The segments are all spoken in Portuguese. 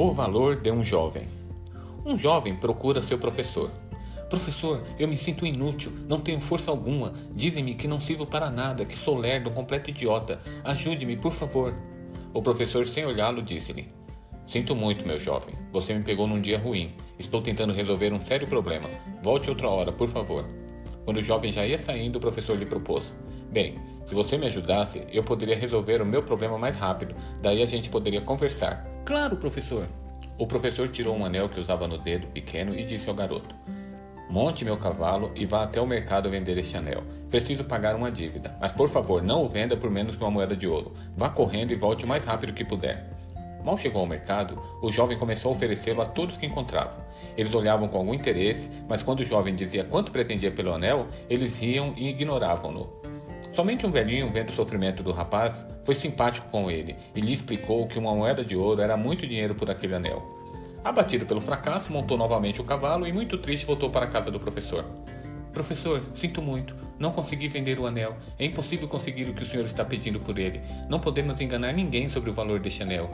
O valor de um jovem. Um jovem procura seu professor. Professor, eu me sinto inútil, não tenho força alguma. Dizem-me que não sirvo para nada, que sou lerdo, um completo idiota. Ajude-me, por favor. O professor, sem olhá-lo, disse-lhe: Sinto muito, meu jovem. Você me pegou num dia ruim. Estou tentando resolver um sério problema. Volte outra hora, por favor. Quando o jovem já ia saindo, o professor lhe propôs: Bem, se você me ajudasse, eu poderia resolver o meu problema mais rápido. Daí a gente poderia conversar. Claro, professor. O professor tirou um anel que usava no dedo pequeno e disse ao garoto: Monte meu cavalo e vá até o mercado vender este anel. Preciso pagar uma dívida, mas por favor não o venda por menos que uma moeda de ouro. Vá correndo e volte o mais rápido que puder. Mal chegou ao mercado, o jovem começou a oferecê-lo a todos que encontrava. Eles olhavam com algum interesse, mas quando o jovem dizia quanto pretendia pelo anel, eles riam e ignoravam-no. Somente um velhinho, vendo o sofrimento do rapaz, foi simpático com ele e lhe explicou que uma moeda de ouro era muito dinheiro por aquele anel. Abatido pelo fracasso, montou novamente o cavalo e, muito triste, voltou para a casa do professor. Professor, sinto muito. Não consegui vender o anel. É impossível conseguir o que o senhor está pedindo por ele. Não podemos enganar ninguém sobre o valor deste anel.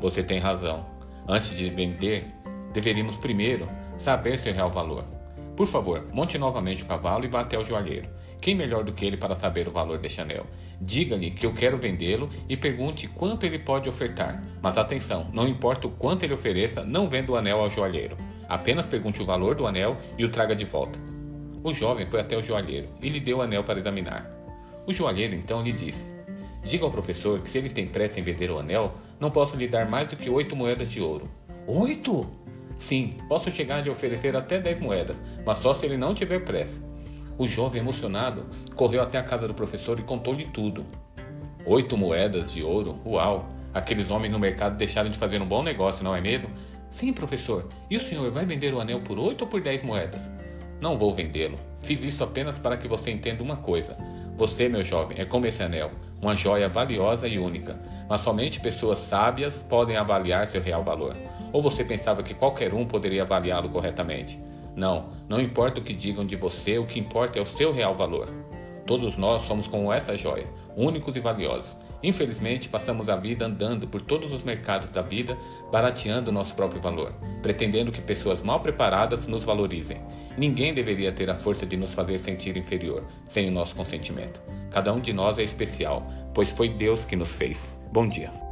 Você tem razão. Antes de vender, deveríamos primeiro saber seu real valor. Por favor, monte novamente o cavalo e vá até o joalheiro. Quem melhor do que ele para saber o valor deste anel? Diga-lhe que eu quero vendê-lo e pergunte quanto ele pode ofertar. Mas atenção, não importa o quanto ele ofereça, não venda o anel ao joalheiro. Apenas pergunte o valor do anel e o traga de volta. O jovem foi até o joalheiro e lhe deu o anel para examinar. O joalheiro então lhe disse: Diga ao professor que se ele tem pressa em vender o anel, não posso lhe dar mais do que oito moedas de ouro. Oito? Sim, posso chegar a lhe oferecer até dez moedas, mas só se ele não tiver pressa. O jovem, emocionado, correu até a casa do professor e contou-lhe tudo. Oito moedas de ouro? Uau! Aqueles homens no mercado deixaram de fazer um bom negócio, não é mesmo? Sim, professor. E o senhor vai vender o anel por oito ou por dez moedas? Não vou vendê-lo. Fiz isso apenas para que você entenda uma coisa. Você, meu jovem, é como esse anel uma joia valiosa e única, mas somente pessoas sábias podem avaliar seu real valor. Ou você pensava que qualquer um poderia avaliá-lo corretamente? Não, não importa o que digam de você, o que importa é o seu real valor. Todos nós somos como essa joia, únicos e valiosos. Infelizmente, passamos a vida andando por todos os mercados da vida, barateando nosso próprio valor, pretendendo que pessoas mal preparadas nos valorizem. Ninguém deveria ter a força de nos fazer sentir inferior, sem o nosso consentimento. Cada um de nós é especial, pois foi Deus que nos fez. Bom dia.